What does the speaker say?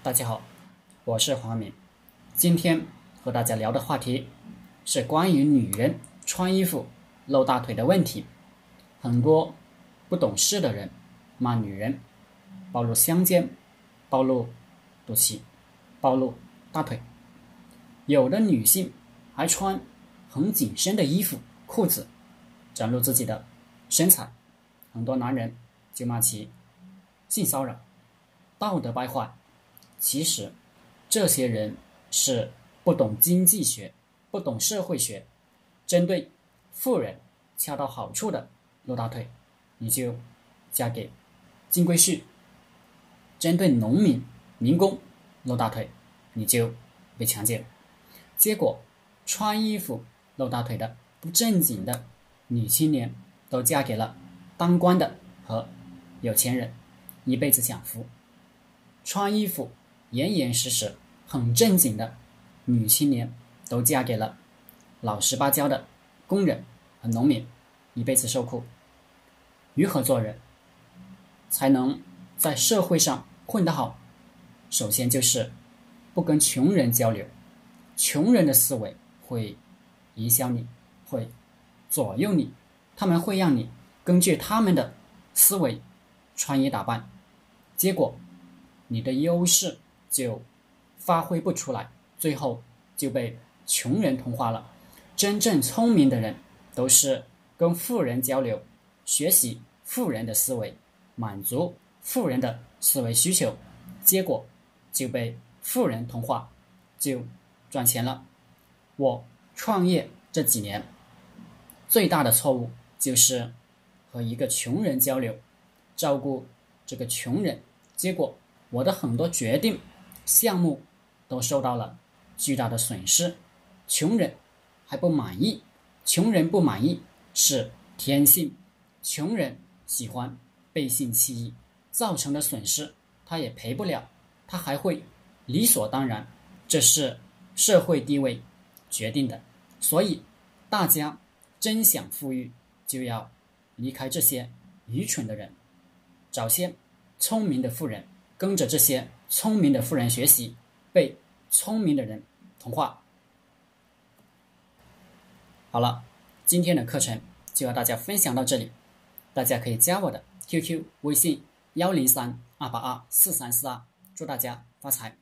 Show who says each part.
Speaker 1: 大家好，我是黄敏。今天和大家聊的话题是关于女人穿衣服露大腿的问题。很多不懂事的人骂女人暴露香肩、暴露肚脐、暴露大腿。有的女性还穿很紧身的衣服、裤子，展露自己的身材。很多男人就骂其性骚扰、道德败坏。其实，这些人是不懂经济学、不懂社会学，针对富人恰到好处的露大腿，你就嫁给金龟婿；针对农民、民工露大腿，你就被强奸。结果，穿衣服露大腿的不正经的女青年，都嫁给了当官的和有钱人，一辈子享福。穿衣服。严严实实、很正经的女青年，都嫁给了老实巴交的工人和农民，一辈子受苦。如何做人才能在社会上混得好？首先就是不跟穷人交流，穷人的思维会影响你，会左右你，他们会让你根据他们的思维穿衣打扮，结果你的优势。就发挥不出来，最后就被穷人同化了。真正聪明的人都是跟富人交流，学习富人的思维，满足富人的思维需求，结果就被富人同化，就赚钱了。我创业这几年最大的错误就是和一个穷人交流，照顾这个穷人，结果我的很多决定。项目都受到了巨大的损失，穷人还不满意，穷人不满意是天性，穷人喜欢背信弃义，造成的损失他也赔不了，他还会理所当然，这是社会地位决定的，所以大家真想富裕，就要离开这些愚蠢的人，找些聪明的富人，跟着这些。聪明的富人学习，被聪明的人同化。好了，今天的课程就和大家分享到这里，大家可以加我的 QQ 微信幺零三二八二四三四二，祝大家发财。